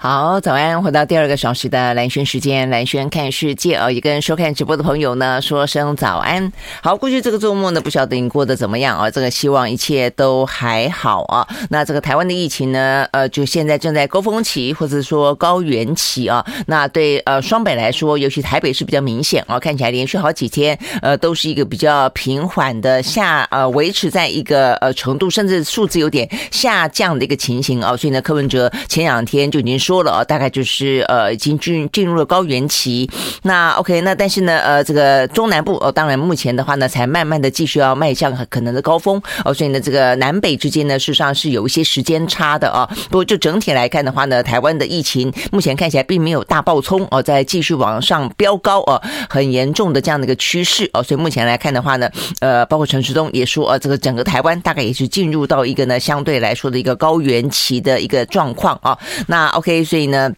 好，早安！回到第二个小时的蓝轩时间，蓝轩看世界哦，也跟收看直播的朋友呢说声早安。好，过去这个周末呢，不晓得你过得怎么样啊？这个希望一切都还好啊。那这个台湾的疫情呢，呃，就现在正在高峰期或者说高原期啊。那对呃双北来说，尤其台北是比较明显啊，看起来连续好几天呃都是一个比较平缓的下呃维持在一个呃程度，甚至数字有点下降的一个情形啊。所以呢，柯文哲前两天就已经说说。了啊，大概就是呃，已经进进入了高原期。那 OK，那但是呢，呃，这个中南部哦，当然目前的话呢，才慢慢的继续要迈向可能的高峰哦。所以呢，这个南北之间呢，事实上是有一些时间差的啊。不过就整体来看的话呢，台湾的疫情目前看起来并没有大爆冲哦，在继续往上飙高哦，很严重的这样的一个趋势哦。所以目前来看的话呢，呃，包括陈时中也说，呃，这个整个台湾大概也是进入到一个呢相对来说的一个高原期的一个状况啊。那 OK。所以呢，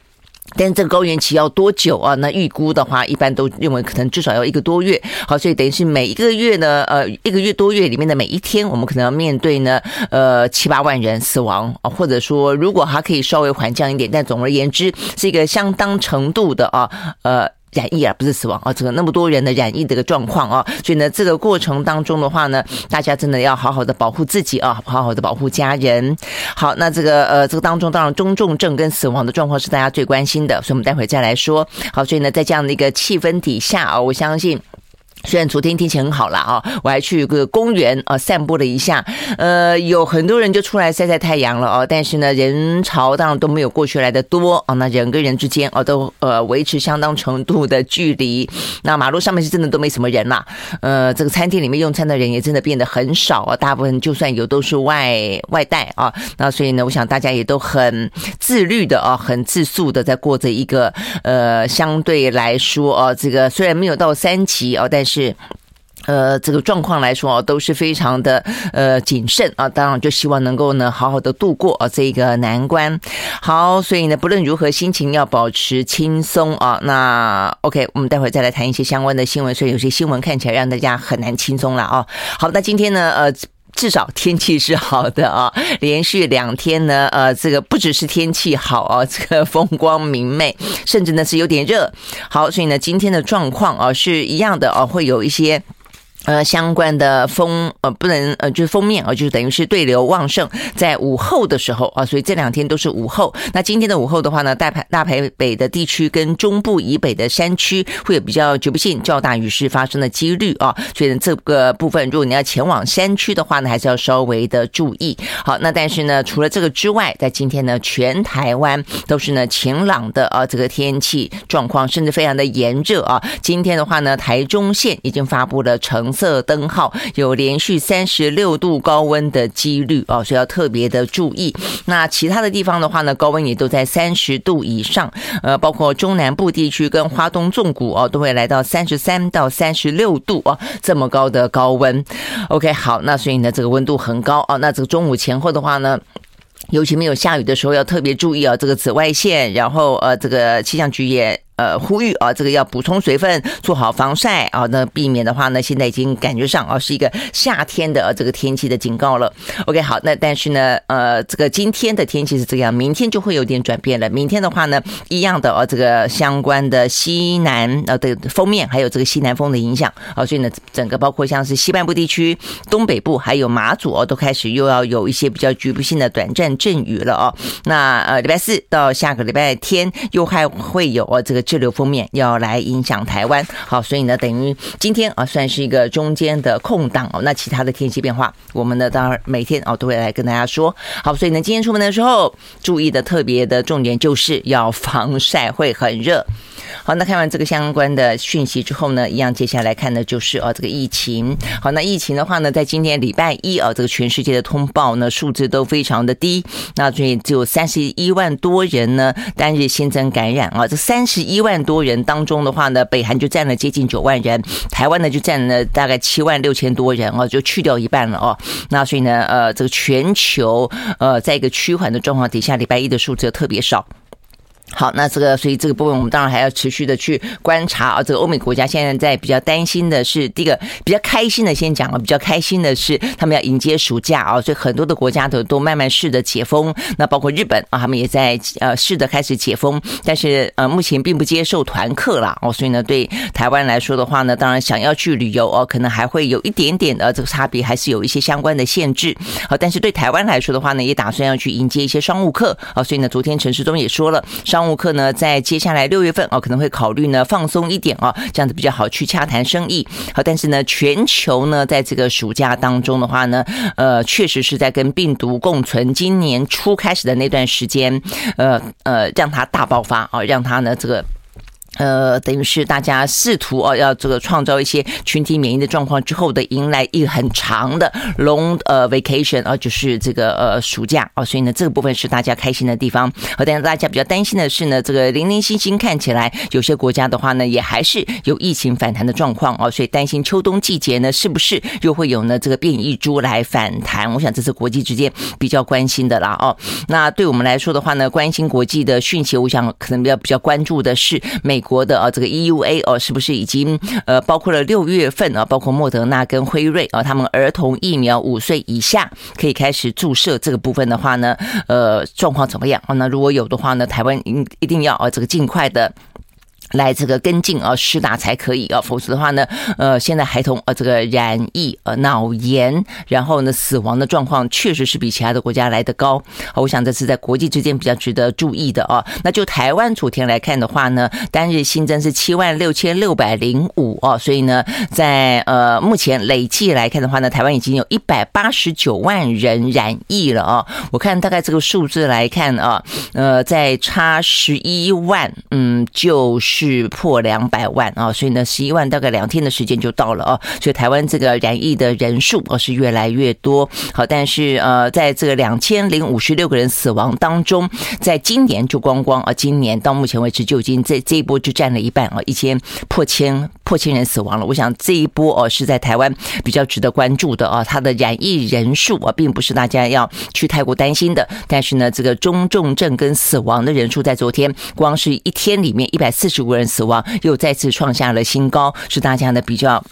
但是这个高原期要多久啊？那预估的话，一般都认为可能至少要一个多月。好，所以等于是每一个月呢，呃，一个月多月里面的每一天，我们可能要面对呢，呃，七八万人死亡啊，或者说如果还可以稍微缓降一点，但总而言之，是一个相当程度的啊，呃。染疫啊，不是死亡啊，这个那么多人的染疫的个状况啊，所以呢，这个过程当中的话呢，大家真的要好好的保护自己啊，好好的保护家人。好，那这个呃，这个当中当然中重症跟死亡的状况是大家最关心的，所以我们待会再来说。好，所以呢，在这样的一个气氛底下啊，我相信。虽然昨天天气很好了啊，我还去个公园啊散步了一下，呃，有很多人就出来晒晒太阳了哦，但是呢，人潮当然都没有过去来的多啊。那人跟人之间哦，都呃维持相当程度的距离。那马路上面是真的都没什么人了，呃，这个餐厅里面用餐的人也真的变得很少啊，大部分就算有都是外外带啊。那所以呢，我想大家也都很自律的啊，很自肃的在过着一个呃相对来说啊，这个虽然没有到三级啊，但是。是，呃，这个状况来说啊都是非常的呃谨慎啊。当然，就希望能够呢好好的度过啊这个难关。好，所以呢，不论如何，心情要保持轻松啊。那 OK，我们待会再来谈一些相关的新闻。所以有些新闻看起来让大家很难轻松了啊。好，那今天呢，呃。至少天气是好的啊，连续两天呢，呃，这个不只是天气好啊，这个风光明媚，甚至呢是有点热。好，所以呢，今天的状况啊是一样的啊，会有一些。呃，相关的锋呃不能呃就是锋面啊，就是等于是对流旺盛，在午后的时候啊，所以这两天都是午后。那今天的午后的话呢，大排大台北的地区跟中部以北的山区会有比较局部性较大雨势发生的几率啊，所以这个部分，如果你要前往山区的话呢，还是要稍微的注意。好，那但是呢，除了这个之外，在今天呢，全台湾都是呢晴朗的啊，这个天气状况甚至非常的炎热啊。今天的话呢，台中县已经发布了成红色灯号有连续三十六度高温的几率哦，所以要特别的注意。那其他的地方的话呢，高温也都在三十度以上，呃，包括中南部地区跟花东纵谷哦，都会来到三十三到三十六度哦，这么高的高温。OK，好，那所以呢，这个温度很高哦。那这个中午前后的话呢，尤其没有下雨的时候，要特别注意啊，这个紫外线。然后呃，这个气象局也。呃，呼吁啊，这个要补充水分，做好防晒啊。那避免的话呢，现在已经感觉上啊是一个夏天的这个天气的警告了。OK，好，那但是呢，呃，这个今天的天气是这样，明天就会有点转变了。明天的话呢，一样的啊，这个相关的西南呃的封面，还有这个西南风的影响啊，所以呢，整个包括像是西半部地区、东北部还有马祖哦，都开始又要有一些比较局部性的短暂阵雨了哦。那呃，礼拜四到下个礼拜天又还会有啊这个。滞留封面要来影响台湾，好，所以呢，等于今天啊，算是一个中间的空档哦。那其他的天气变化，我们呢，当然每天哦都会来跟大家说。好，所以呢，今天出门的时候注意的特别的重点就是要防晒，会很热。好，那看完这个相关的讯息之后呢，一样接下来看的就是哦这个疫情。好，那疫情的话呢，在今天礼拜一啊，这个全世界的通报呢数字都非常的低，那所以只有三十一万多人呢单日新增感染啊。这三十一一万多人当中的话呢，北韩就占了接近九万人，台湾呢就占了大概七万六千多人哦，就去掉一半了哦。那所以呢，呃，这个全球呃在一个趋缓的状况底下，礼拜一的数字特别少。好，那这个所以这个部分我们当然还要持续的去观察啊。这个欧美国家现在在比较担心的是，第一个比较开心的先讲了，比较开心的是他们要迎接暑假啊，所以很多的国家都都慢慢试着解封。那包括日本啊，他们也在呃试着开始解封，但是呃目前并不接受团客啦哦，所以呢对台湾来说的话呢，当然想要去旅游哦，可能还会有一点点的这个差别，还是有一些相关的限制。好，但是对台湾来说的话呢，也打算要去迎接一些商务客啊，所以呢，昨天陈时中也说了，商商务客呢在接下来六月份哦，可能会考虑呢放松一点哦，这样子比较好去洽谈生意。好，但是呢，全球呢在这个暑假当中的话呢，呃，确实是在跟病毒共存。今年初开始的那段时间，呃呃，让它大爆发啊，让它呢这个。呃，等于是大家试图哦，要这个创造一些群体免疫的状况之后的，迎来一个很长的 long 呃 vacation 啊，就是这个呃暑假啊，所以呢，这个部分是大家开心的地方。好，但是大家比较担心的是呢，这个零零星星看起来有些国家的话呢，也还是有疫情反弹的状况啊，所以担心秋冬季节呢，是不是又会有呢这个变异株来反弹？我想这是国际之间比较关心的啦哦。那对我们来说的话呢，关心国际的讯息，我想可能比较比较关注的是美。国的啊，这个 EUA 哦，是不是已经呃，包括了六月份啊，包括莫德纳跟辉瑞啊，他们儿童疫苗五岁以下可以开始注射这个部分的话呢，呃，状况怎么样啊？那如果有的话呢，台湾一一定要啊，这个尽快的。来这个跟进啊，施打才可以啊，否则的话呢，呃，现在孩童呃这个染疫呃脑炎，然后呢死亡的状况确实是比其他的国家来得高。我想这是在国际之间比较值得注意的啊。那就台湾昨天来看的话呢，单日新增是七万六千六百零五啊，所以呢，在呃目前累计来看的话呢，台湾已经有一百八十九万人染疫了啊。我看大概这个数字来看啊，呃，在差十一万，嗯，就是。是破两百万啊，所以呢，十一万大概两天的时间就到了啊，所以台湾这个染疫的人数啊是越来越多。好，但是呃，在这个两千零五十六个人死亡当中，在今年就光光啊，今年到目前为止就已经这这一波就占了一半啊，一千破千破千人死亡了。我想这一波哦是在台湾比较值得关注的啊，它的染疫人数啊并不是大家要去太过担心的，但是呢，这个中重症跟死亡的人数在昨天光是一天里面一百四十五。人死亡，又再次创下了新高，是大家的比较。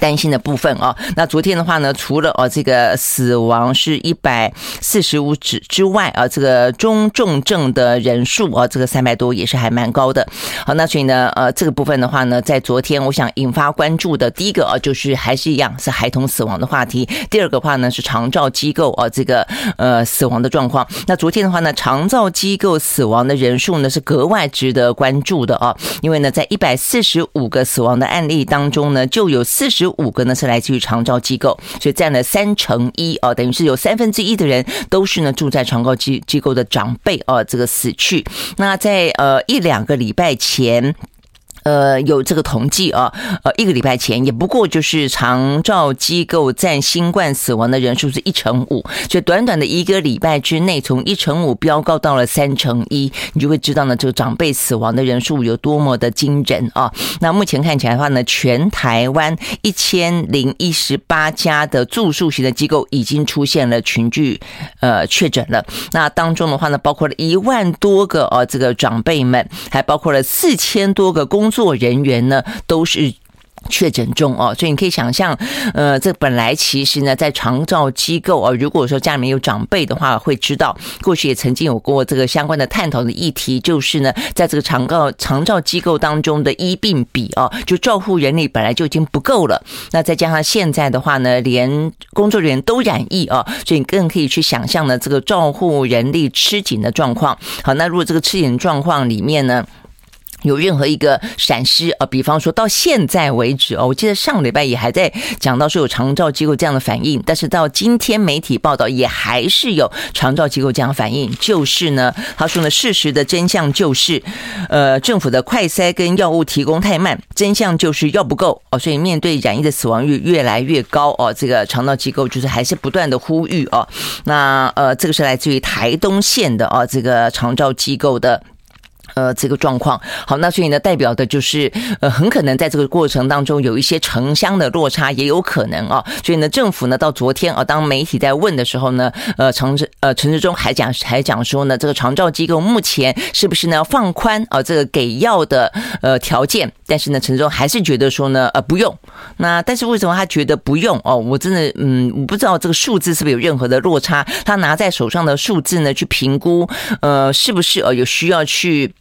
担心的部分啊，那昨天的话呢，除了哦这个死亡是一百四十五之之外啊，这个中重症的人数啊，这个三百多也是还蛮高的。好，那所以呢，呃，这个部分的话呢，在昨天我想引发关注的第一个啊，就是还是一样是孩童死亡的话题。第二个话呢是长照机构啊这个呃死亡的状况。那昨天的话呢，长照机构死亡的人数呢是格外值得关注的啊，因为呢，在一百四十五个死亡的案例当中呢，就有四十。十五个呢是来自于长照机构，所以占了三成一哦，等于是有三分之一的人都是呢住在长照机机构的长辈哦，这个死去。那在呃一两个礼拜前。呃，有这个统计啊，呃，一个礼拜前也不过就是长照机构占新冠死亡的人数是一成五，所以短短的一个礼拜之内，从一成五飙高到了三成一，你就会知道呢，这个长辈死亡的人数有多么的惊人啊！那目前看起来的话呢，全台湾一千零一十八家的住宿型的机构已经出现了群聚呃确诊了，那当中的话呢，包括了一万多个啊这个长辈们，还包括了四千多个公工作人员呢，都是。确诊中哦，所以你可以想象，呃，这本来其实呢，在长照机构啊，如果说家里面有长辈的话，会知道过去也曾经有过这个相关的探讨的议题，就是呢，在这个长照长照机构当中的医病比啊，就照护人力本来就已经不够了，那再加上现在的话呢，连工作人员都染疫啊，所以你更可以去想象呢，这个照护人力吃紧的状况。好，那如果这个吃紧状况里面呢，有任何一个闪失啊，比方说到现在为止哦，我记得上礼拜也还在讲到说有长照机构这样的反应，但是到今天媒体报道也还是有长照机构这样反应，就是呢，他说呢，事实的真相就是，呃，政府的快筛跟药物提供太慢，真相就是药不够哦，所以面对染疫的死亡率越来越高哦，这个长照机构就是还是不断的呼吁哦，那呃，这个是来自于台东县的哦，这个长照机构的。呃，这个状况好，那所以呢，代表的就是呃，很可能在这个过程当中有一些城乡的落差，也有可能啊。所以呢，政府呢，到昨天啊，当媒体在问的时候呢，呃，陈志呃陈时中还讲还讲说呢，这个长照机构目前是不是呢放宽啊这个给药的呃条件？但是呢，陈时中还是觉得说呢，呃，不用。那但是为什么他觉得不用？哦，我真的嗯，我不知道这个数字是不是有任何的落差？他拿在手上的数字呢，去评估呃，是不是呃有需要去。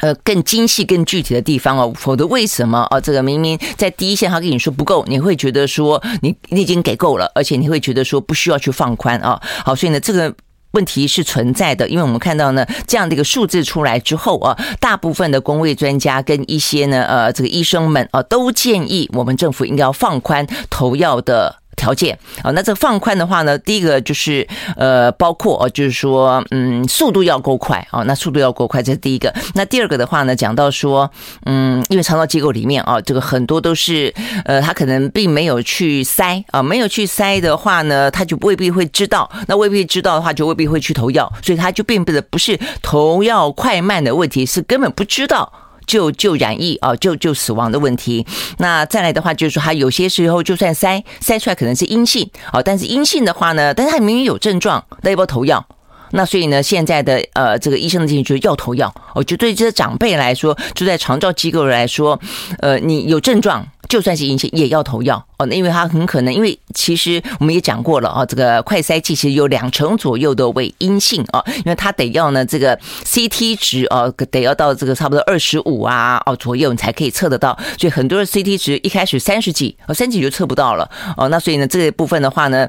呃，更精细、更具体的地方哦，否则为什么啊？这个明明在第一线，他跟你说不够，你会觉得说你你已经给够了，而且你会觉得说不需要去放宽啊。好，所以呢，这个问题是存在的，因为我们看到呢，这样的一个数字出来之后啊，大部分的公卫专家跟一些呢，呃，这个医生们啊，都建议我们政府应该要放宽投药的。条件啊，那这放宽的话呢，第一个就是呃，包括哦，就是说，嗯，速度要够快啊，那速度要够快，这是第一个。那第二个的话呢，讲到说，嗯，因为肠道机构里面啊，这个很多都是呃，他可能并没有去塞啊，没有去塞的话呢，他就未必会知道，那未必知道的话，就未必会去投药，所以他就并不是不是投药快慢的问题，是根本不知道。就就染疫啊，就就死亡的问题。那再来的话，就是说他有些时候就算筛筛出来可能是阴性啊，但是阴性的话呢，但是他明明有症状，那要不要投药？那所以呢，现在的呃这个医生的建议就是要投药。我就对这些长辈来说，就在长照机构来说，呃，你有症状。就算是阴性也要投药哦，那因为它很可能，因为其实我们也讲过了啊，这个快筛剂其实有两成左右的为阴性啊，因为它得要呢这个 CT 值哦，得要到这个差不多二十五啊哦左右你才可以测得到，所以很多的 CT 值一开始三十几哦三十几就测不到了哦，那所以呢这个部分的话呢。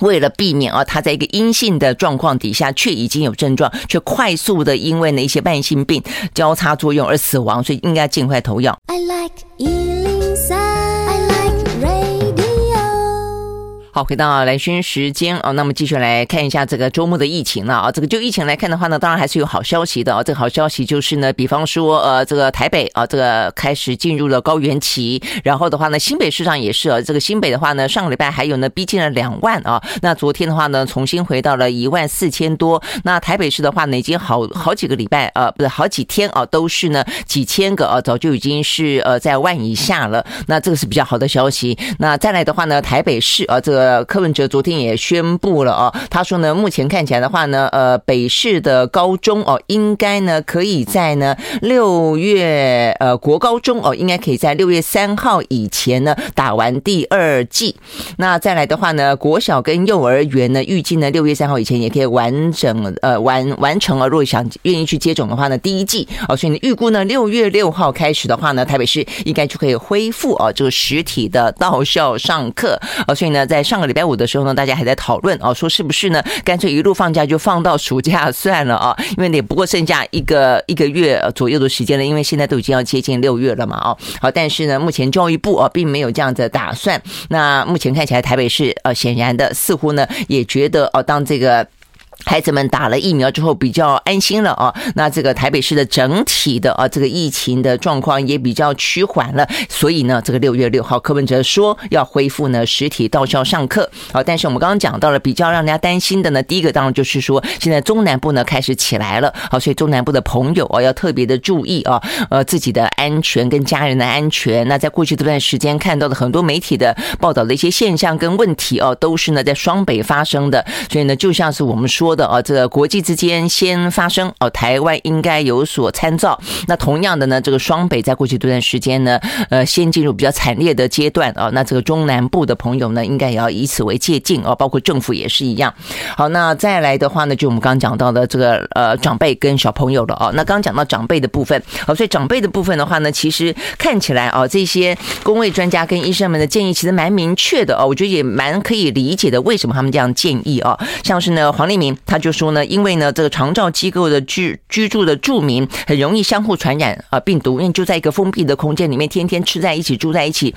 为了避免啊，他在一个阴性的状况底下，却已经有症状，却快速的因为那一些慢性病交叉作用而死亡，所以应该尽快投药。I like sang 好，回到兰萱时间哦，那么继续来看一下这个周末的疫情了啊。这个就疫情来看的话呢，当然还是有好消息的啊。这个好消息就是呢，比方说呃，这个台北啊，这个开始进入了高原期，然后的话呢，新北市场也是啊。这个新北的话呢，上个礼拜还有呢，逼近了两万啊。那昨天的话呢，重新回到了一万四千多。那台北市的话呢，已经好好几个礼拜啊，不是好几天啊，都是呢几千个啊，早就已经是呃在万以下了。那这个是比较好的消息。那再来的话呢，台北市啊，这个。呃，柯文哲昨天也宣布了啊，他说呢，目前看起来的话呢，呃，北市的高中哦，应该呢可以在呢六月呃国高中哦，应该可以在六月三号以前呢打完第二季。那再来的话呢，国小跟幼儿园呢，预计呢六月三号以前也可以完整呃完完成啊。如果想愿意去接种的话呢，第一季哦，所以呢预估呢六月六号开始的话呢，台北市应该就可以恢复哦这个实体的到校上课哦，所以呢在上。上个礼拜五的时候呢，大家还在讨论哦，说是不是呢？干脆一路放假就放到暑假 算了啊，因为也不过剩下一个一个月左右的时间了，因为现在都已经要接近六月了嘛，哦，好，但是呢，目前教育部啊并没有这样的打算。那目前看起来，台北市呃显然的似乎呢也觉得哦，当这个。孩子们打了疫苗之后比较安心了啊，那这个台北市的整体的啊这个疫情的状况也比较趋缓了，所以呢，这个六月六号柯文哲说要恢复呢实体到校上课啊，但是我们刚刚讲到了比较让人家担心的呢，第一个当然就是说现在中南部呢开始起来了，好，所以中南部的朋友啊要特别的注意啊，呃自己的安全跟家人的安全。那在过去这段时间看到的很多媒体的报道的一些现象跟问题哦，都是呢在双北发生的，所以呢就像是我们说。说的啊，这个国际之间先发生哦，台湾应该有所参照。那同样的呢，这个双北在过去这段时间呢，呃，先进入比较惨烈的阶段啊。那这个中南部的朋友呢，应该也要以此为借鉴哦，包括政府也是一样。好，那再来的话呢，就我们刚刚讲到的这个呃长辈跟小朋友了哦。那刚讲到长辈的部分，好，所以长辈的部分的话呢，其实看起来啊，这些公卫专家跟医生们的建议其实蛮明确的哦，我觉得也蛮可以理解的。为什么他们这样建议啊？像是呢，黄立明。他就说呢，因为呢，这个长照机构的居居住的住民很容易相互传染啊病毒，因为就在一个封闭的空间里面，天天吃在一起，住在一起，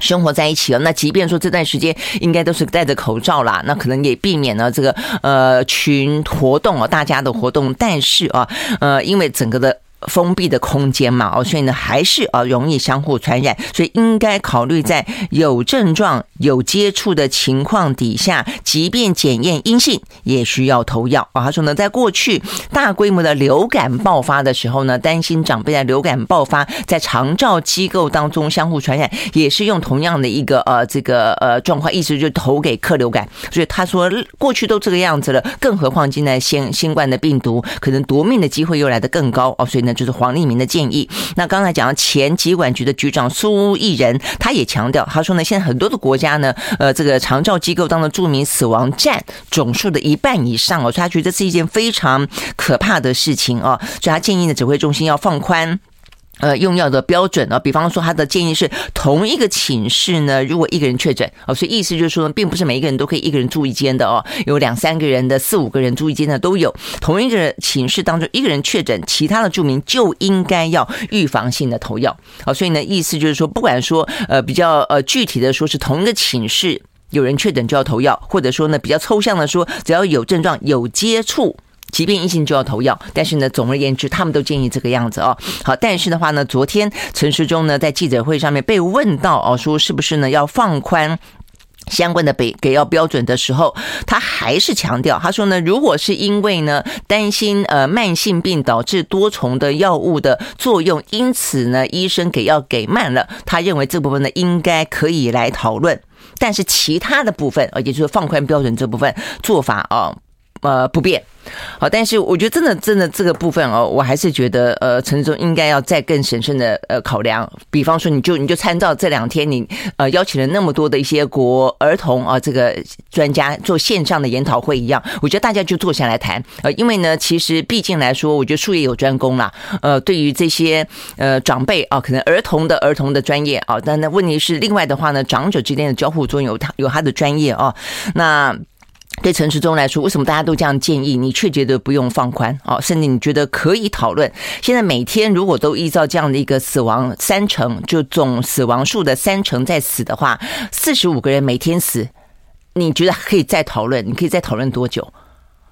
生活在一起了。那即便说这段时间应该都是戴着口罩啦，那可能也避免了这个呃群活动啊，大家的活动，但是啊，呃，因为整个的。封闭的空间嘛，哦，所以呢还是啊容易相互传染，所以应该考虑在有症状、有接触的情况底下，即便检验阴性，也需要投药啊。他说呢，在过去大规模的流感爆发的时候呢，担心长辈在流感爆发在长照机构当中相互传染，也是用同样的一个呃这个呃状况，意思就是投给克流感。所以他说过去都这个样子了，更何况现在新新冠的病毒可能夺命的机会又来得更高哦，所以。那就是黄立明的建议。那刚才讲到前疾管局的局长苏益仁，他也强调，他说呢，现在很多的国家呢，呃，这个长照机构当中著名死亡占总数的一半以上哦，所以他觉得这是一件非常可怕的事情哦，所以他建议呢，指挥中心要放宽。呃，用药的标准啊，比方说他的建议是同一个寝室呢，如果一个人确诊哦，所以意思就是说，并不是每一个人都可以一个人住一间的哦，有两三个人的、四五个人住一间的都有。同一个寝室当中一个人确诊，其他的住民就应该要预防性的投药哦，所以呢，意思就是说，不管说呃比较呃具体的说是同一个寝室有人确诊就要投药，或者说呢比较抽象的说，只要有症状有接触。即便疫情就要投药，但是呢，总而言之，他们都建议这个样子哦。好，但是的话呢，昨天陈时中呢在记者会上面被问到哦，说是不是呢要放宽相关的给给药标准的时候，他还是强调，他说呢，如果是因为呢担心呃慢性病导致多重的药物的作用，因此呢医生给药给慢了，他认为这部分呢应该可以来讨论，但是其他的部分，呃，也就是放宽标准这部分做法啊。呃，不变，好，但是我觉得真的，真的这个部分哦，我还是觉得，呃，陈时中应该要再更审慎的呃考量。比方说，你就你就参照这两天你呃邀请了那么多的一些国儿童啊这个专家做线上的研讨会一样，我觉得大家就坐下来谈。呃，因为呢，其实毕竟来说，我觉得术业有专攻啦。呃，对于这些呃长辈啊，可能儿童的儿童的专业啊，但那问题是另外的话呢，长者之间的交互作用有他有他的专业啊，那。对陈时中来说，为什么大家都这样建议？你却觉得不用放宽哦，甚至你觉得可以讨论？现在每天如果都依照这样的一个死亡三成，就总死亡数的三成在死的话，四十五个人每天死，你觉得可以再讨论？你可以再讨论多久？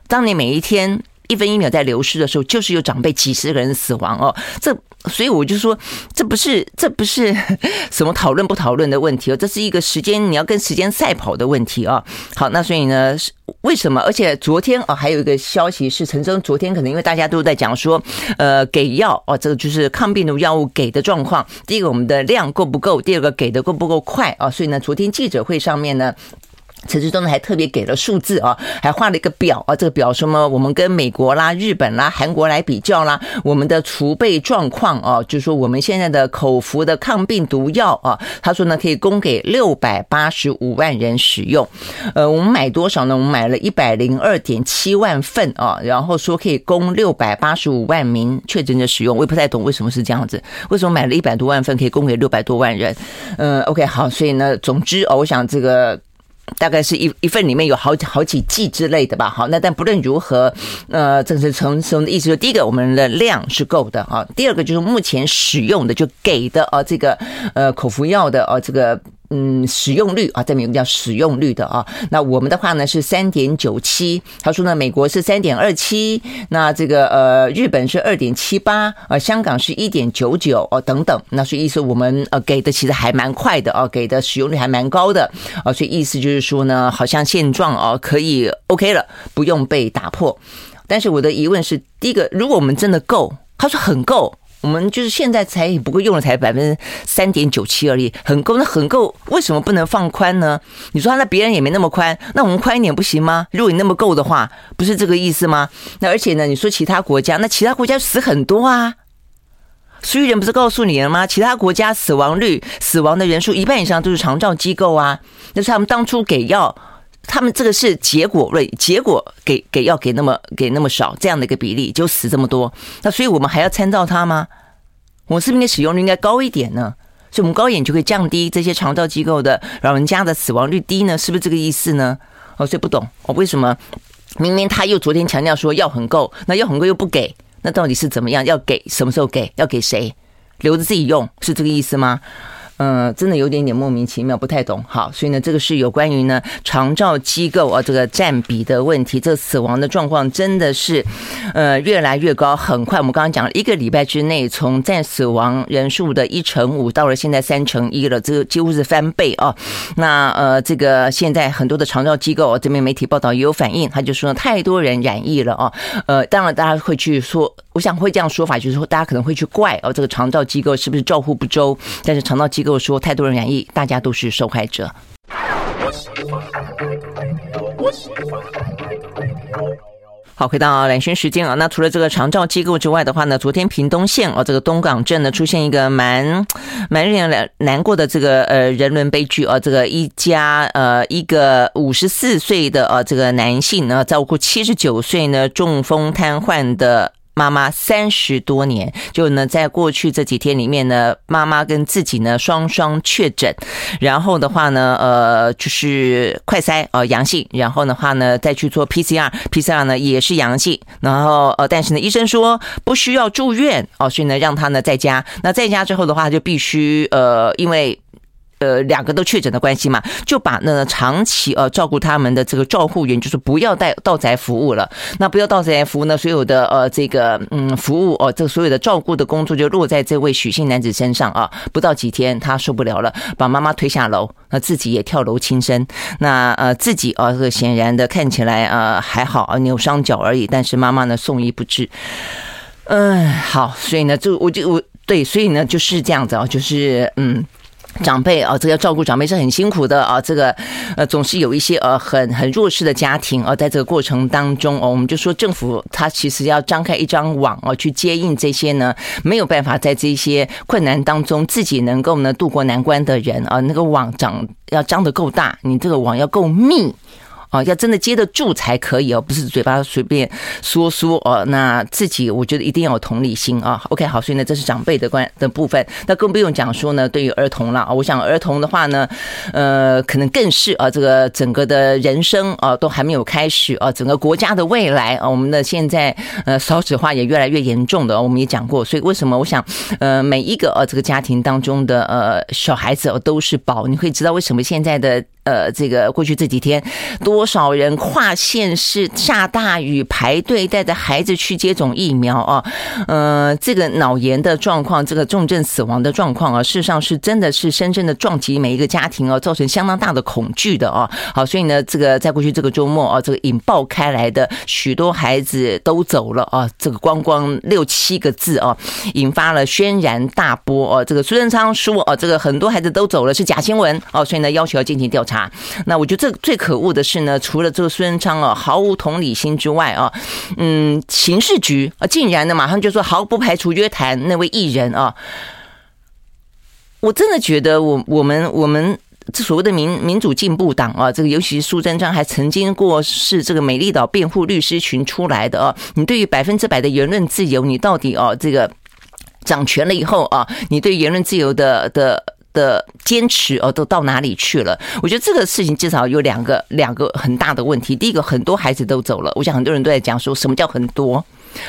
当你每一天一分一秒在流失的时候，就是有长辈几十个人死亡哦，这。所以我就说，这不是这不是 什么讨论不讨论的问题哦，这是一个时间你要跟时间赛跑的问题啊。好，那所以呢，为什么？而且昨天啊，还有一个消息是，陈生昨天可能因为大家都在讲说，呃，给药哦，这个就是抗病毒药物给的状况。第一个，我们的量够不够？第二个，给的够不够快啊？所以呢，昨天记者会上面呢。陈时中呢还特别给了数字啊，还画了一个表啊，这个表什么？我们跟美国啦、日本啦、韩国来比较啦，我们的储备状况啊，就是说我们现在的口服的抗病毒药啊，他说呢可以供给六百八十五万人使用。呃，我们买多少呢？我们买了一百零二点七万份啊，然后说可以供六百八十五万名确诊者使用。我也不太懂为什么是这样子，为什么买了一百多万份可以供给六百多万人？嗯，OK，好，所以呢，总之哦，我想这个。大概是一一份里面有好几好几剂之类的吧，好，那但不论如何，呃，这是从从的意思，说第一个我们的量是够的啊，第二个就是目前使用的就给的啊这个呃口服药的啊这个。嗯，使用率啊，这里有个叫使用率的啊。那我们的话呢是三点九七，他说呢，美国是三点二七，那这个呃，日本是二点七八，呃，香港是一点九九哦，等等。那所以意思我们呃给的其实还蛮快的啊，给的使用率还蛮高的啊，所以意思就是说呢，好像现状啊可以 OK 了，不用被打破。但是我的疑问是，第一个，如果我们真的够，他说很够。我们就是现在才不过用了才百分之三点九七而已，很够，那很够，为什么不能放宽呢？你说那别人也没那么宽，那我们宽一点不行吗？如果你那么够的话，不是这个意思吗？那而且呢，你说其他国家，那其他国家死很多啊。苏益仁不是告诉你了吗？其他国家死亡率、死亡的人数一半以上都是长照机构啊，那是他们当初给药。他们这个是结果论，结果给给药给那么给那么少这样的一个比例就死这么多，那所以我们还要参照它吗？我是不是应该使用率应该高一点呢？所以我们高一点就可以降低这些长照机构的老人家的死亡率低呢？是不是这个意思呢？哦，所以不懂我为什么明明他又昨天强调说药很够，那药很够又不给，那到底是怎么样？要给什么时候给？要给谁？留着自己用是这个意思吗？嗯，真的有点点莫名其妙，不太懂。好，所以呢，这个是有关于呢长照机构啊这个占比的问题，这死亡的状况真的是呃越来越高，很快我们刚刚讲了一个礼拜之内，从占死亡人数的一成五到了现在三成一了，这个几乎是翻倍啊。那呃，这个现在很多的长照机构这边媒体报道也有反应，他就说太多人染疫了啊。呃，当然大家会去说，我想会这样说法，就是说大家可能会去怪哦，这个长照机构是不是照护不周？但是长照机构。说太多人染疫，大家都是受害者。好，回到蓝轩时间啊，那除了这个长照机构之外的话呢，昨天屏东县哦，这个东港镇呢出现一个蛮蛮令人难过的这个呃人伦悲剧啊，这个一家呃一个五十四岁的呃这个男性呢照顾七十九岁呢中风瘫痪的。妈妈三十多年，就呢，在过去这几天里面呢，妈妈跟自己呢双双确诊，然后的话呢，呃，就是快筛呃阳性，然后的话呢，再去做 PCR，PCR 呢也是阳性，然后呃，但是呢，医生说不需要住院哦，所以呢，让他呢在家。那在家之后的话，就必须呃，因为。呃，两个都确诊的关系嘛，就把那个长期呃照顾他们的这个照护员，就是不要带到宅服务了。那不要到宅服务呢，所有的呃这个嗯服务哦，这所有的照顾的工作就落在这位许姓男子身上啊。不到几天，他受不了了，把妈妈推下楼，那自己也跳楼轻生。那呃自己啊，这个显然的看起来呃还好啊，扭伤脚而已。但是妈妈呢送医不治。嗯，好，所以呢就我就我对，所以呢就是这样子啊，就是嗯。长辈啊，这个要照顾长辈是很辛苦的啊。这个呃，总是有一些呃很很弱势的家庭啊，在这个过程当中哦，我们就说政府它其实要张开一张网哦，去接应这些呢没有办法在这些困难当中自己能够呢渡过难关的人啊，那个网长要张得够大，你这个网要够密。哦，要真的接得住才可以哦，不是嘴巴随便说说哦。那自己我觉得一定要有同理心啊。OK，好，所以呢，这是长辈的关的部分。那更不用讲说呢，对于儿童了啊，我想儿童的话呢，呃，可能更是啊，这个整个的人生啊，都还没有开始啊，整个国家的未来啊，我们的现在呃少子化也越来越严重的，我们也讲过。所以为什么我想呃每一个呃这个家庭当中的呃小孩子都是宝？你会知道为什么现在的。呃，这个过去这几天，多少人跨县市下大雨排队带着孩子去接种疫苗啊？呃，这个脑炎的状况，这个重症死亡的状况啊，事实上是真的是深深的撞击每一个家庭哦，造成相当大的恐惧的哦。好，所以呢，这个在过去这个周末啊，这个引爆开来的许多孩子都走了啊，这个光光六七个字啊，引发了轩然大波哦。这个苏贞昌说哦，这个很多孩子都走了是假新闻哦，所以呢，要求要进行调查。啊，那我觉得这最可恶的是呢，除了这个孙昌啊毫无同理心之外啊，嗯，刑事局啊竟然呢马上就说毫不排除约谈那位艺人啊，我真的觉得我我们我们这所谓的民民主进步党啊，这个尤其是苏贞昌还曾经过是这个美丽岛辩护律师群出来的啊，你对于百分之百的言论自由，你到底啊这个掌权了以后啊，你对言论自由的的。的坚持哦，都到哪里去了？我觉得这个事情至少有两个两个很大的问题。第一个，很多孩子都走了，我想很多人都在讲说什么叫很多。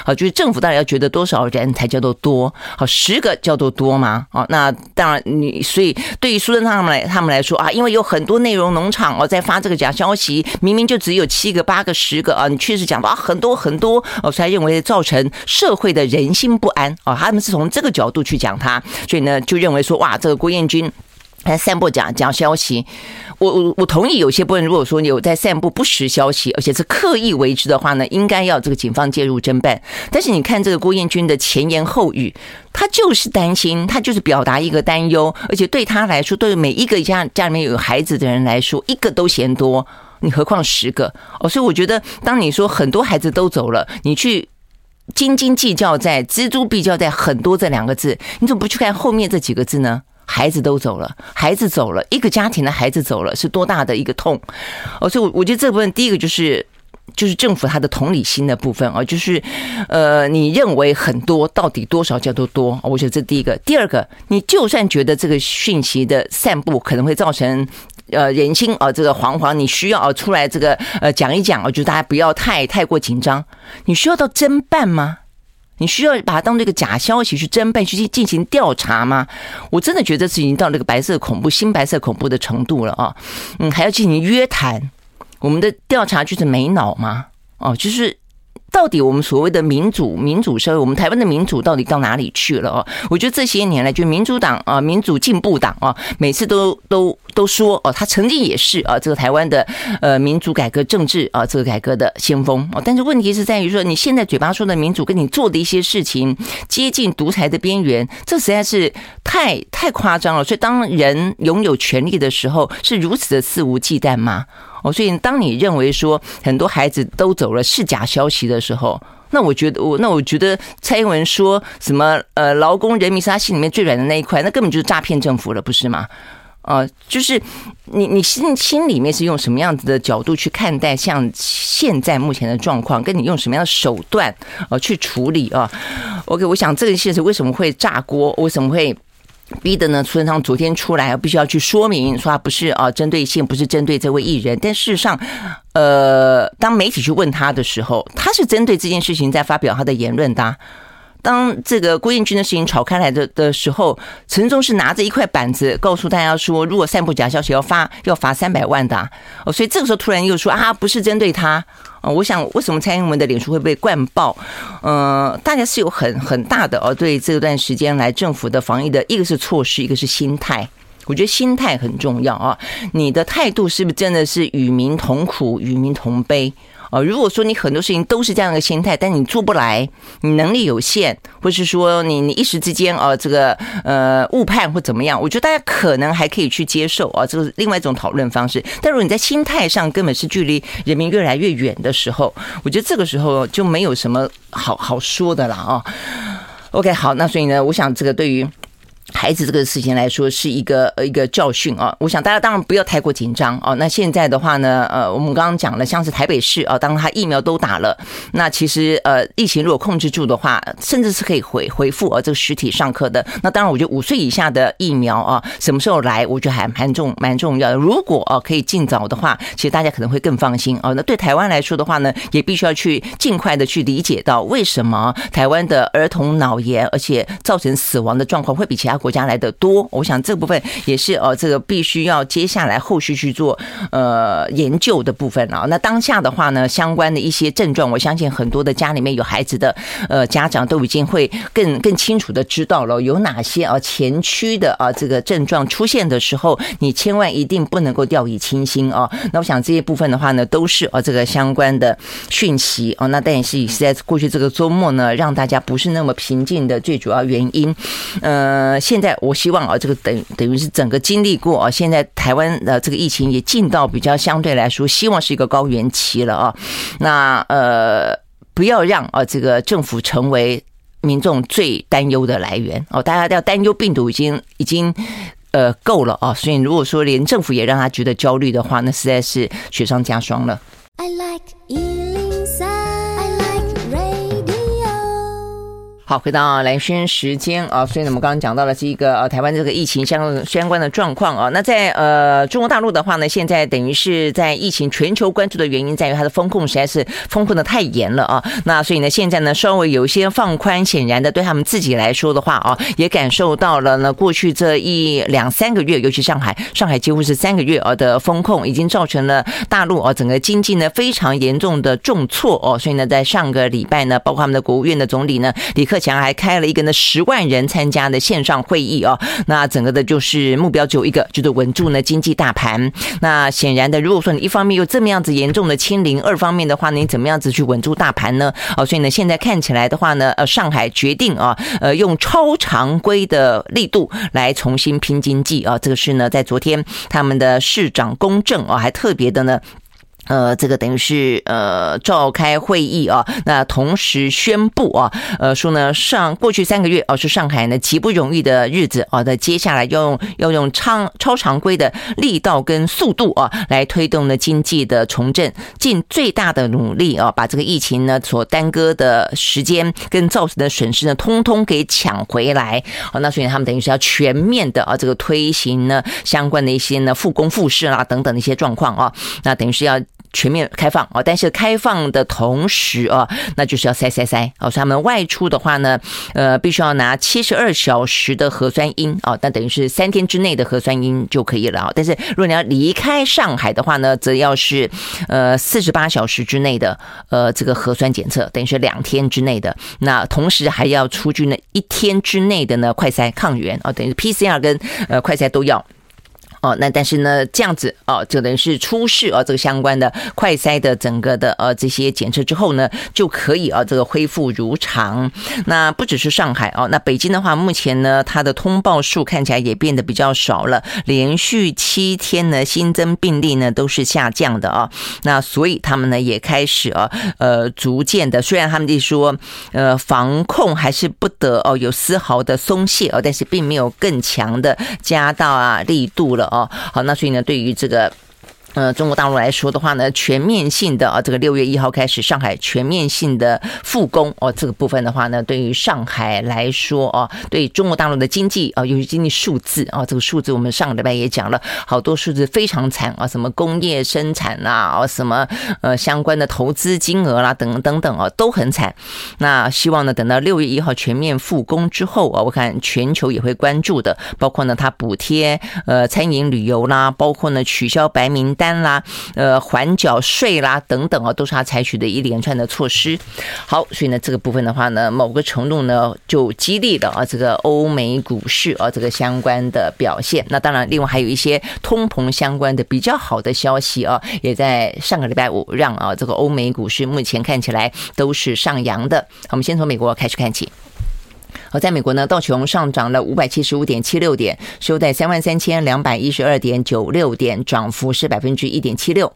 好，就是政府当然要觉得多少人才叫做多？好，十个叫做多吗？哦，那当然你所以对于苏贞昌他们来他们来说啊，因为有很多内容农场哦在发这个假消息，明明就只有七个、八个、十个啊，你确实讲到啊很多很多哦，才认为造成社会的人心不安啊，他们是从这个角度去讲他，所以呢就认为说哇，这个郭彦均。在散布假假消息，我我我同意有些部分，如果说你有在散布不实消息，而且是刻意为之的话呢，应该要这个警方介入侦办。但是你看这个郭彦均的前言后语，他就是担心，他就是表达一个担忧，而且对他来说，对每一个家家里面有孩子的人来说，一个都嫌多，你何况十个哦？所以我觉得，当你说很多孩子都走了，你去斤斤计较在錙铢必较在很多这两个字，你怎么不去看后面这几个字呢？孩子都走了，孩子走了，一个家庭的孩子走了，是多大的一个痛哦！所以，我我觉得这部分第一个就是就是政府他的同理心的部分啊，就是呃，你认为很多，到底多少叫做多？我觉得这第一个。第二个，你就算觉得这个讯息的散布可能会造成呃人心啊这个惶惶，你需要啊出来这个呃讲一讲啊，就大家不要太太过紧张。你需要到侦办吗？你需要把它当这个假消息去侦办、去进行调查吗？我真的觉得是已经到那个白色恐怖、新白色恐怖的程度了啊！嗯，还要进行约谈，我们的调查就是没脑吗？哦，就是。到底我们所谓的民主民主社会，我们台湾的民主到底到哪里去了哦？我觉得这些年来，就民主党啊、民主进步党啊，每次都都都说哦，他曾经也是啊，这个台湾的呃民主改革政治啊，这个改革的先锋哦。但是问题是在于说，你现在嘴巴说的民主，跟你做的一些事情接近独裁的边缘，这实在是太太夸张了。所以，当人拥有权力的时候，是如此的肆无忌惮吗？哦，所以当你认为说很多孩子都走了是假消息的时候，那我觉得我那我觉得蔡英文说什么呃劳工人民是他心里面最软的那一块，那根本就是诈骗政府了，不是吗？呃，就是你你心心里面是用什么样子的角度去看待像现在目前的状况，跟你用什么样的手段呃去处理啊？OK，我想这个现实为什么会炸锅，为什么会？逼的呢，苏贞昌昨天出来必须要去说明，说他不是啊针对性，不是针对这位艺人。但事实上，呃，当媒体去问他的时候，他是针对这件事情在发表他的言论的。当这个郭彦均的事情炒开来的的时候，陈忠是拿着一块板子告诉大家说，如果散布假消息要罚要罚三百万的。哦，所以这个时候突然又说啊，不是针对他。啊我想，为什么蔡英文的脸书会被灌爆？呃，大家是有很很大的哦，对这段时间来政府的防疫的一个是措施，一个是心态。我觉得心态很重要啊，你的态度是不是真的是与民同苦、与民同悲？哦，如果说你很多事情都是这样的心态，但你做不来，你能力有限，或是说你你一时之间啊，这个呃误判或怎么样，我觉得大家可能还可以去接受啊，这是另外一种讨论方式。但如果你在心态上根本是距离人民越来越远的时候，我觉得这个时候就没有什么好好说的了啊。OK，好，那所以呢，我想这个对于。孩子这个事情来说是一个呃一个教训啊，我想大家当然不要太过紧张哦。那现在的话呢，呃，我们刚刚讲了，像是台北市啊，当他疫苗都打了，那其实呃疫情如果控制住的话，甚至是可以回回复啊这个实体上课的。那当然，我觉得五岁以下的疫苗啊，什么时候来，我觉得还蛮重蛮重要的。如果啊可以尽早的话，其实大家可能会更放心啊。那对台湾来说的话呢，也必须要去尽快的去理解到为什么台湾的儿童脑炎，而且造成死亡的状况会比其他。国家来的多，我想这部分也是呃，这个必须要接下来后续去做呃研究的部分啊。那当下的话呢，相关的一些症状，我相信很多的家里面有孩子的呃家长都已经会更更清楚的知道了有哪些啊前驱的啊这个症状出现的时候，你千万一定不能够掉以轻心啊。那我想这些部分的话呢，都是呃这个相关的讯息哦。那但也是是在过去这个周末呢，让大家不是那么平静的最主要原因，呃。现在我希望啊，这个等等于是整个经历过啊，现在台湾的这个疫情也进到比较相对来说，希望是一个高原期了啊。那呃，不要让啊这个政府成为民众最担忧的来源哦。大家要担忧病毒已经已经呃够了啊，所以如果说连政府也让他觉得焦虑的话，那实在是雪上加霜了。I like 好，回到蓝轩时间啊，所以呢，我们刚刚讲到了这一个呃，台湾这个疫情相相关的状况啊。那在呃中国大陆的话呢，现在等于是在疫情全球关注的原因在于它的风控实在是风控的太严了啊。那所以呢，现在呢稍微有一些放宽，显然的对他们自己来说的话啊，也感受到了呢过去这一两三个月，尤其上海，上海几乎是三个月啊的风控，已经造成了大陆啊整个经济呢非常严重的重挫哦。所以呢，在上个礼拜呢，包括他们的国务院的总理呢李克。强还开了一个呢十万人参加的线上会议哦，那整个的就是目标只有一个，就是稳住呢经济大盘。那显然的，如果说你一方面又这么样子严重的清零，二方面的话，你怎么样子去稳住大盘呢？哦，所以呢，现在看起来的话呢，呃，上海决定啊，呃，用超常规的力度来重新拼经济啊，这个是呢，在昨天他们的市长公正啊，还特别的呢。呃，这个等于是呃召开会议啊，那同时宣布啊，呃说呢上过去三个月啊是上海呢极不容易的日子啊，那接下来要用要用超超常规的力道跟速度啊来推动呢经济的重振，尽最大的努力啊把这个疫情呢所耽搁的时间跟造成的损失呢通通给抢回来啊，那所以他们等于是要全面的啊这个推行呢相关的一些呢复工复市啦等等的一些状况啊，那等于是要。全面开放哦，但是开放的同时啊，那就是要筛筛筛哦，所以他们外出的话呢，呃，必须要拿七十二小时的核酸阴哦，那等于是三天之内的核酸阴就可以了啊。但是如果你要离开上海的话呢，则要是呃四十八小时之内的呃这个核酸检测，等于是两天之内的，那同时还要出具呢一天之内的呢快筛抗原哦，等于 PCR 跟呃快筛都要。哦，那但是呢，这样子哦，就等于是出示哦，这个相关的快筛的整个的呃这些检测之后呢，就可以啊这个恢复如常。那不只是上海哦，那北京的话，目前呢它的通报数看起来也变得比较少了，连续七天呢新增病例呢都是下降的啊。那所以他们呢也开始啊呃逐渐的，虽然他们就说呃防控还是不得哦有丝毫的松懈哦，但是并没有更强的加大啊力度了。啊，好，那所以呢，对于这个。呃，中国大陆来说的话呢，全面性的啊，这个六月一号开始，上海全面性的复工哦，这个部分的话呢，对于上海来说哦，对中国大陆的经济啊，尤其经济数字啊，这个数字我们上个礼拜也讲了好多数字非常惨啊，什么工业生产啦，啊，什么呃相关的投资金额啦，等等等啊，都很惨。那希望呢，等到六月一号全面复工之后啊，我看全球也会关注的，包括呢，它补贴呃餐饮旅游啦，包括呢取消白名单。啦，呃，缓缴税啦，等等啊，都是他采取的一连串的措施。好，所以呢，这个部分的话呢，某个程度呢，就激励了啊，这个欧美股市啊，这个相关的表现。那当然，另外还有一些通膨相关的比较好的消息啊，也在上个礼拜五让啊，这个欧美股市目前看起来都是上扬的。我们先从美国开始看起。好，在美国呢，道琼上涨了五百七十五点七六点，收在三万三千两百一十二点九六点，涨幅是百分之一点七六。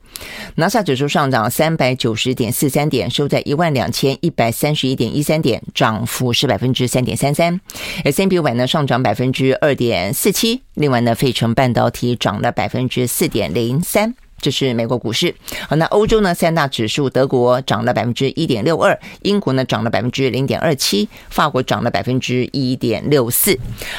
纳斯达克指数上涨三百九十点四三点，收在一万两千一百三十一点一三点，涨幅是百分之三点三三。S&P 500呢上涨百分之二点四七，另外呢，费城半导体涨了百分之四点零三。这是美国股市。好，那欧洲呢？三大指数，德国涨了百分之一点六二，英国呢涨了百分之零点二七，法国涨了百分之一点六四。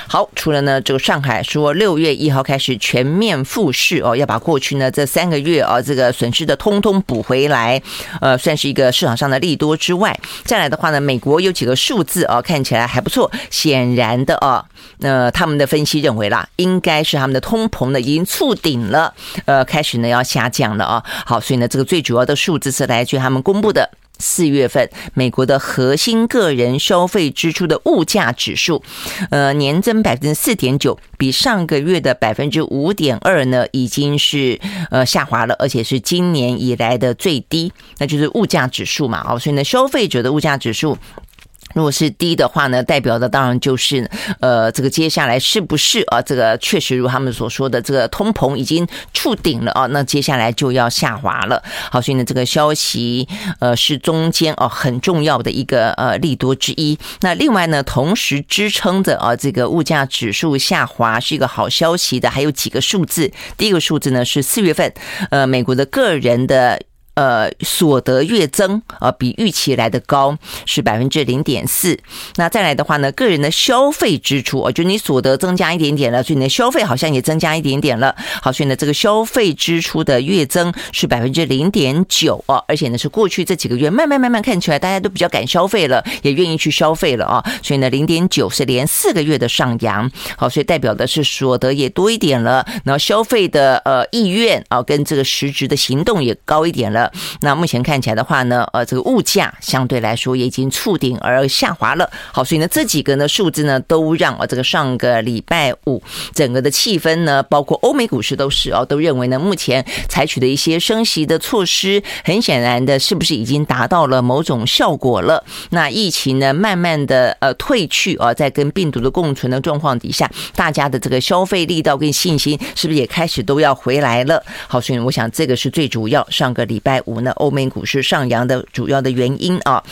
好，除了呢这个上海说六月一号开始全面复市哦，要把过去呢这三个月啊这个损失的通通补回来，呃，算是一个市场上的利多之外，再来的话呢，美国有几个数字啊看起来还不错，显然的啊，那他们的分析认为啦，应该是他们的通膨呢已经触顶了，呃，开始呢要。下降了啊，好，所以呢，这个最主要的数字是来自于他们公布的四月份美国的核心个人消费支出的物价指数，呃，年增百分之四点九，比上个月的百分之五点二呢，已经是呃下滑了，而且是今年以来的最低，那就是物价指数嘛，哦，所以呢，消费者的物价指数。如果是低的话呢，代表的当然就是，呃，这个接下来是不是啊？这个确实如他们所说的，这个通膨已经触顶了啊，那接下来就要下滑了。好，所以呢，这个消息呃是中间哦很重要的一个呃利多之一。那另外呢，同时支撑着啊这个物价指数下滑是一个好消息的，还有几个数字。第一个数字呢是四月份，呃，美国的个人的。呃，所得月增啊，比预期来的高，是百分之零点四。那再来的话呢，个人的消费支出，哦，就你所得增加一点点了，所以你的消费好像也增加一点点了。好，所以呢，这个消费支出的月增是百分之零点九哦，而且呢，是过去这几个月慢慢慢慢看起来，大家都比较敢消费了，也愿意去消费了啊。所以呢，零点九是连四个月的上扬。好，所以代表的是所得也多一点了，然后消费的呃意愿啊，跟这个实质的行动也高一点了。那目前看起来的话呢，呃，这个物价相对来说也已经触顶而下滑了。好，所以呢，这几个呢数字呢都让啊这个上个礼拜五整个的气氛呢，包括欧美股市都是哦，都认为呢目前采取的一些升息的措施，很显然的是不是已经达到了某种效果了？那疫情呢慢慢的呃退去啊，在跟病毒的共存的状况底下，大家的这个消费力道跟信心是不是也开始都要回来了？好，所以我想这个是最主要上个礼拜。五呢，欧美股市上扬的主要的原因啊。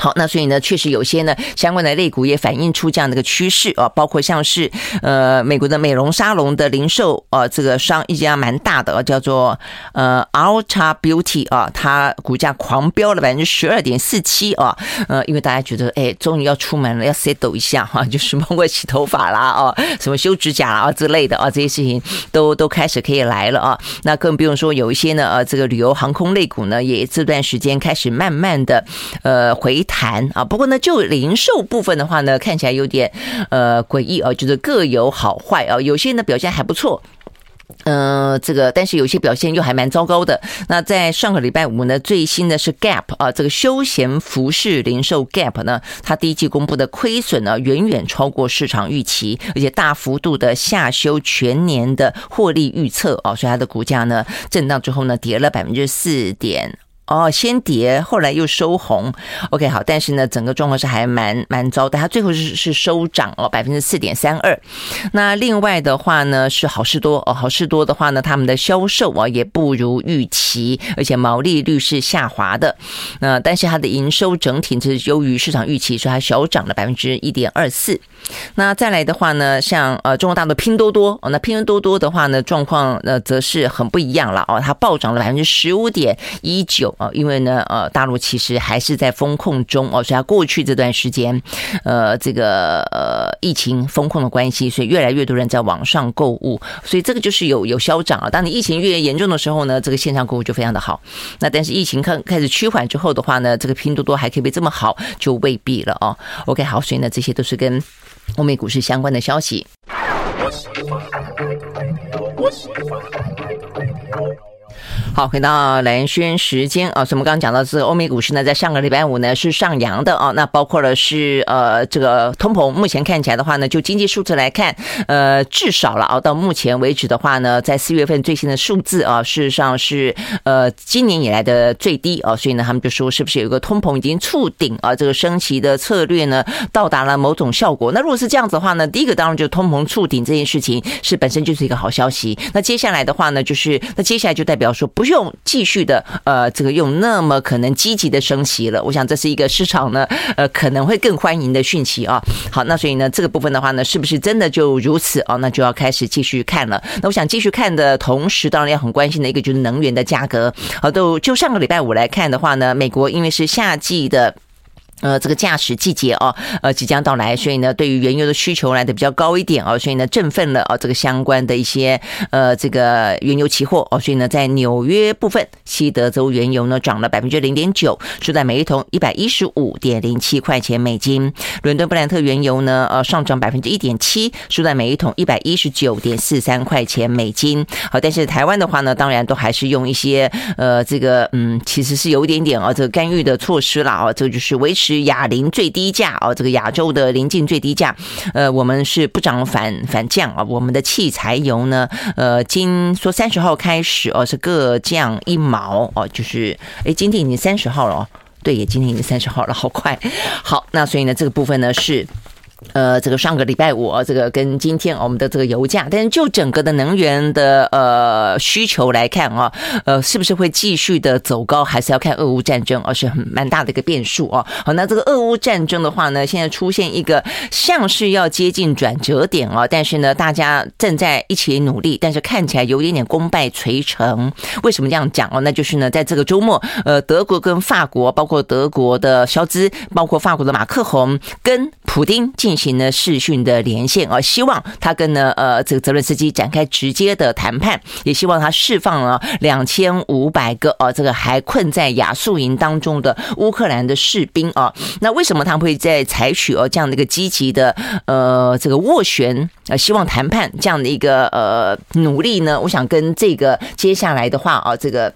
好，那所以呢，确实有些呢相关的类股也反映出这样的一个趋势啊，包括像是呃美国的美容沙龙的零售呃这个商一家蛮大的叫做呃 Ultra Beauty 啊，它股价狂飙了百分之十二点四七啊，呃，因为大家觉得哎，终于要出门了，要 settle 一下哈，就是包括洗头发啦啊，什么修指甲啊之类的啊，这些事情都都开始可以来了啊。那更不用说有一些呢呃这个旅游航空类股呢，也这段时间开始慢慢的呃回。谈啊，不过呢，就零售部分的话呢，看起来有点呃诡异啊，就是各有好坏啊，有些人呢表现还不错，呃，这个但是有些表现又还蛮糟糕的。那在上个礼拜五呢，最新的是 Gap 啊，这个休闲服饰零售 Gap 呢，它第一季公布的亏损呢，远远超过市场预期，而且大幅度的下修全年的获利预测啊，所以它的股价呢震荡之后呢，跌了百分之四点。哦，先跌，后来又收红。OK，好，但是呢，整个状况是还蛮蛮糟的。它最后是是收涨哦，百分之四点三二。那另外的话呢，是好事多哦，好事多的话呢，他们的销售啊也不如预期，而且毛利率是下滑的。那但是它的营收整体是优于市场预期，所以它小涨了百分之一点二四。那再来的话呢，像呃中国大陆拼多多哦，那拼多多的话呢，状况呃则是很不一样了哦，它暴涨了百分之十五点一九。啊，因为呢，呃，大陆其实还是在风控中哦，所以它过去这段时间，呃，这个呃疫情风控的关系，所以越来越多人在网上购物，所以这个就是有有消长啊。当你疫情越严重的时候呢，这个线上购物就非常的好。那但是疫情开开始趋缓之后的话呢，这个拼多多还可以被这么好，就未必了哦。OK，好，所以呢，这些都是跟欧美股市相关的消息。好，回到蓝轩时间啊，所以我们刚刚讲到是欧美股市呢，在上个礼拜五呢是上扬的啊，那包括了是呃这个通膨，目前看起来的话呢，就经济数字来看，呃至少了啊，到目前为止的话呢，在四月份最新的数字啊，事实上是呃今年以来的最低啊，所以呢，他们就说是不是有一个通膨已经触顶啊，这个升息的策略呢到达了某种效果？那如果是这样子的话呢，第一个当然就通膨触顶这件事情是本身就是一个好消息。那接下来的话呢，就是那接下来就代表说。不用继续的呃，这个用那么可能积极的升息了。我想这是一个市场呢，呃，可能会更欢迎的讯息啊。好，那所以呢，这个部分的话呢，是不是真的就如此啊？那就要开始继续看了。那我想继续看的同时，当然也很关心的一个就是能源的价格。好，都就上个礼拜五来看的话呢，美国因为是夏季的。呃，这个驾驶季节哦，呃，即将到来，所以呢，对于原油的需求来的比较高一点哦，所以呢，振奋了哦，这个相关的一些呃，这个原油期货哦，所以呢，在纽约部分，西德州原油呢涨了百分之零点九，收在每一桶一百一十五点零七块钱美金。伦敦布兰特原油呢，呃，上涨百分之一点七，收在每一桶一百一十九点四三块钱美金。好，但是台湾的话呢，当然都还是用一些呃，这个嗯，其实是有一点点哦，这个干预的措施啦哦，这就是维持。是哑铃最低价哦，这个亚洲的临近最低价，呃，我们是不涨反反降啊。我们的汽柴油呢，呃，今说三十号开始哦，是各降一毛哦，就是哎，今天已经三十号了哦，对，也今天已经三十号了，好快。好，那所以呢，这个部分呢是。呃，这个上个礼拜五，这个跟今天我们的这个油价，但是就整个的能源的呃需求来看啊，呃，是不是会继续的走高，还是要看俄乌战争，而是很蛮大的一个变数啊。好，那这个俄乌战争的话呢，现在出现一个像是要接近转折点啊，但是呢，大家正在一起努力，但是看起来有一点点功败垂成。为什么这样讲哦？那就是呢，在这个周末，呃，德国跟法国，包括德国的肖兹，包括法国的马克宏，跟普丁进。进行了视讯的连线啊，希望他跟呢呃这个泽伦斯基展开直接的谈判，也希望他释放了两千五百个啊这个还困在亚速营当中的乌克兰的士兵啊。那为什么他会在采取哦这样的一个积极的呃这个斡旋呃希望谈判这样的一个呃努力呢？我想跟这个接下来的话啊这个。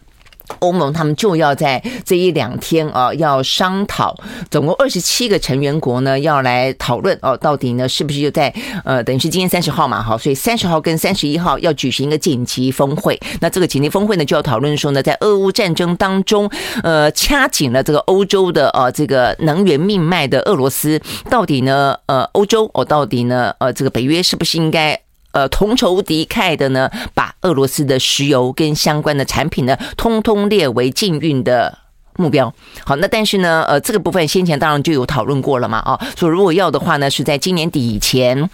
欧盟他们就要在这一两天啊，要商讨，总共二十七个成员国呢，要来讨论哦，到底呢是不是就在呃，等于是今天三十号嘛，哈，所以三十号跟三十一号要举行一个紧急峰会。那这个紧急峰会呢，就要讨论说呢，在俄乌战争当中，呃，掐紧了这个欧洲的呃这个能源命脉的俄罗斯，到底呢，呃，欧洲哦，到底呢，呃，这个北约是不是应该？呃，同仇敌忾的呢，把俄罗斯的石油跟相关的产品呢，通通列为禁运的目标。好，那但是呢，呃，这个部分先前当然就有讨论过了嘛，啊，说如果要的话呢，是在今年底以前。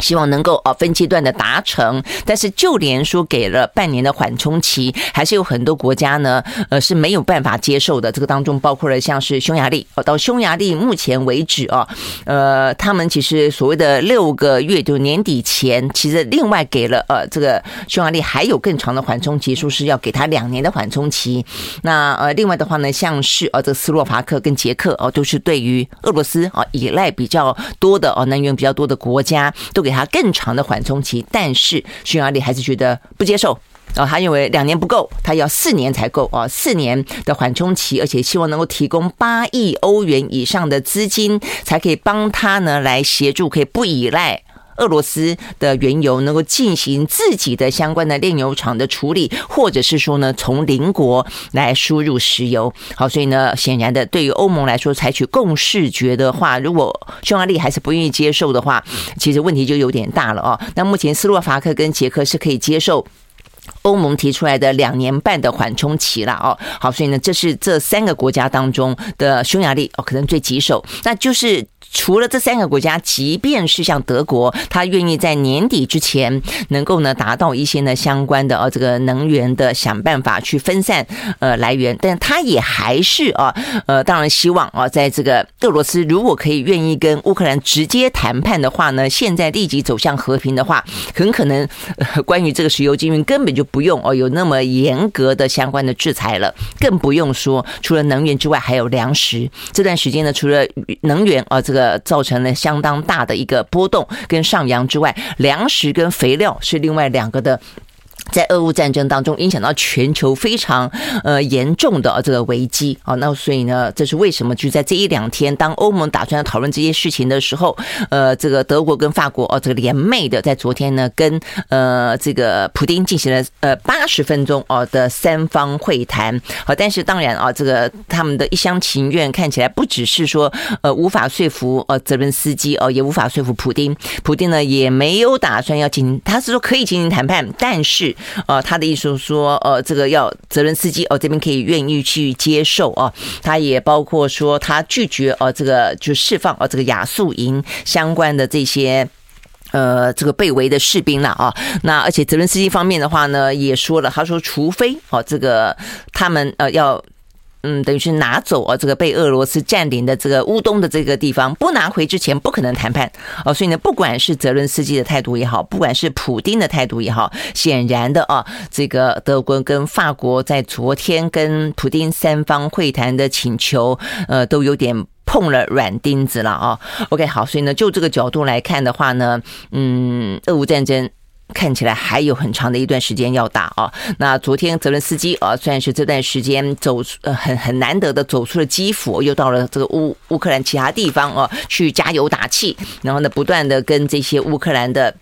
希望能够啊分阶段的达成，但是就连说给了半年的缓冲期，还是有很多国家呢，呃是没有办法接受的。这个当中包括了像是匈牙利哦，到匈牙利目前为止啊，呃，他们其实所谓的六个月，就年底前，其实另外给了呃这个匈牙利还有更长的缓冲期，说是要给他两年的缓冲期。那呃另外的话呢，像是呃这个斯洛伐克跟捷克哦，都是对于俄罗斯啊依赖比较多的哦能源比较多的国家都。给他更长的缓冲期，但是匈牙利还是觉得不接受然后，他认为两年不够，他要四年才够啊，四年的缓冲期，而且希望能够提供八亿欧元以上的资金，才可以帮他呢来协助，可以不依赖。俄罗斯的原油能够进行自己的相关的炼油厂的处理，或者是说呢，从邻国来输入石油。好，所以呢，显然的，对于欧盟来说，采取共视觉的话，如果匈牙利还是不愿意接受的话，其实问题就有点大了哦。那目前斯洛伐克跟捷克是可以接受欧盟提出来的两年半的缓冲期了哦。好，所以呢，这是这三个国家当中的匈牙利哦，可能最棘手，那就是。除了这三个国家，即便是像德国，他愿意在年底之前能够呢达到一些呢相关的呃这个能源的想办法去分散呃来源，但他也还是啊呃当然希望啊在这个俄罗斯如果可以愿意跟乌克兰直接谈判的话呢，现在立即走向和平的话，很可能关于这个石油禁运根本就不用哦有那么严格的相关的制裁了，更不用说除了能源之外还有粮食。这段时间呢，除了能源啊这个。呃，造成了相当大的一个波动跟上扬之外，粮食跟肥料是另外两个的。在俄乌战争当中，影响到全球非常呃严重的这个危机啊，那所以呢，这是为什么？就在这一两天，当欧盟打算要讨论这些事情的时候，呃，这个德国跟法国哦，这个联袂的，在昨天呢，跟呃这个普丁进行了呃八十分钟哦的三方会谈。好，但是当然啊，这个他们的一厢情愿看起来不只是说呃无法说服呃泽伦斯基哦，也无法说服普丁。普丁呢也没有打算要进，他是说可以进行谈判，但是。呃，他的意思说，呃，这个要泽伦斯基哦，这边可以愿意去接受啊。他也包括说，他拒绝呃，这个就释放呃，这个亚速营相关的这些呃，这个被围的士兵了啊。那而且泽伦斯基方面的话呢，也说了，他说，除非哦，这个他们呃要。嗯，等于是拿走啊，这个被俄罗斯占领的这个乌东的这个地方，不拿回之前不可能谈判哦。所以呢，不管是泽伦斯基的态度也好，不管是普丁的态度也好，显然的啊，这个德国跟法国在昨天跟普丁三方会谈的请求，呃，都有点碰了软钉子了啊。OK，好，所以呢，就这个角度来看的话呢，嗯，俄乌战争。看起来还有很长的一段时间要打啊！那昨天泽伦斯基啊，算是这段时间走呃很很难得的走出了基辅，又到了这个乌乌克兰其他地方啊，去加油打气，然后呢，不断的跟这些乌克兰的。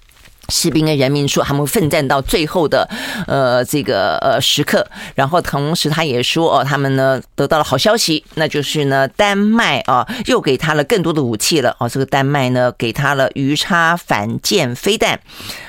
士兵跟人民说，他们奋战到最后的呃这个呃时刻，然后同时他也说哦，他们呢得到了好消息，那就是呢丹麦啊又给他了更多的武器了哦，这个丹麦呢给他了鱼叉反舰飞弹，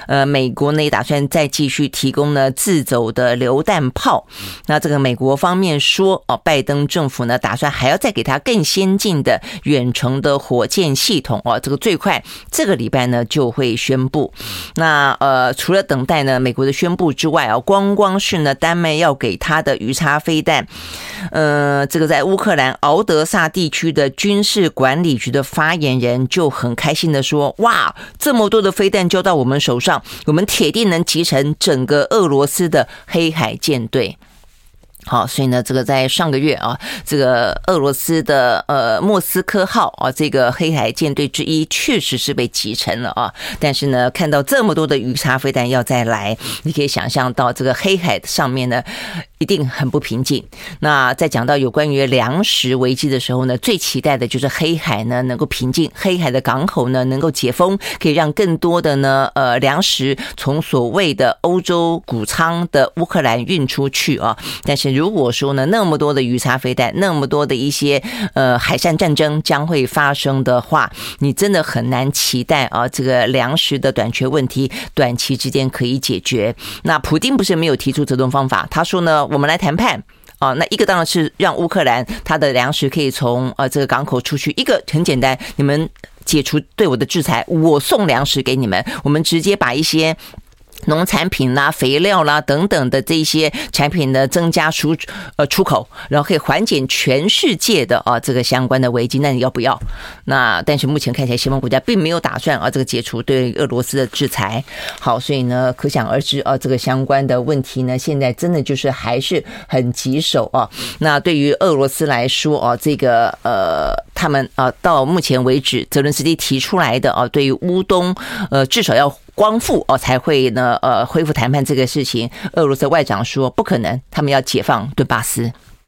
呃，美国呢也打算再继续提供呢自走的榴弹炮，那这个美国方面说哦，拜登政府呢打算还要再给他更先进的远程的火箭系统哦，这个最快这个礼拜呢就会宣布。那呃，除了等待呢美国的宣布之外啊，光光是呢丹麦要给他的鱼叉飞弹，呃，这个在乌克兰敖德萨地区的军事管理局的发言人就很开心的说：“哇，这么多的飞弹交到我们手上，我们铁定能集成整个俄罗斯的黑海舰队。”好，所以呢，这个在上个月啊，这个俄罗斯的呃莫斯科号啊，这个黑海舰队之一确实是被集成了啊。但是呢，看到这么多的鱼叉飞弹要再来，你可以想象到这个黑海上面呢，一定很不平静。那在讲到有关于粮食危机的时候呢，最期待的就是黑海呢能够平静，黑海的港口呢能够解封，可以让更多的呢呃粮食从所谓的欧洲谷仓的乌克兰运出去啊。但是如果说呢，那么多的鱼叉飞弹，那么多的一些呃海上战争将会发生的话，你真的很难期待啊，这个粮食的短缺问题短期之间可以解决。那普丁不是没有提出这种方法，他说呢，我们来谈判。啊。那一个当然是让乌克兰它的粮食可以从呃这个港口出去，一个很简单，你们解除对我的制裁，我送粮食给你们，我们直接把一些。农产品啦、肥料啦等等的这些产品呢，增加出呃出口，然后可以缓解全世界的啊这个相关的危机。那你要不要？那但是目前看起来，西方国家并没有打算啊这个解除对俄罗斯的制裁。好，所以呢，可想而知啊，这个相关的问题呢，现在真的就是还是很棘手啊。那对于俄罗斯来说啊，这个呃，他们啊到目前为止，泽伦斯基提出来的啊，对于乌东呃，至少要。光复哦，才会呢，呃，恢复谈判这个事情。俄罗斯外长说不可能，他们要解放顿巴斯。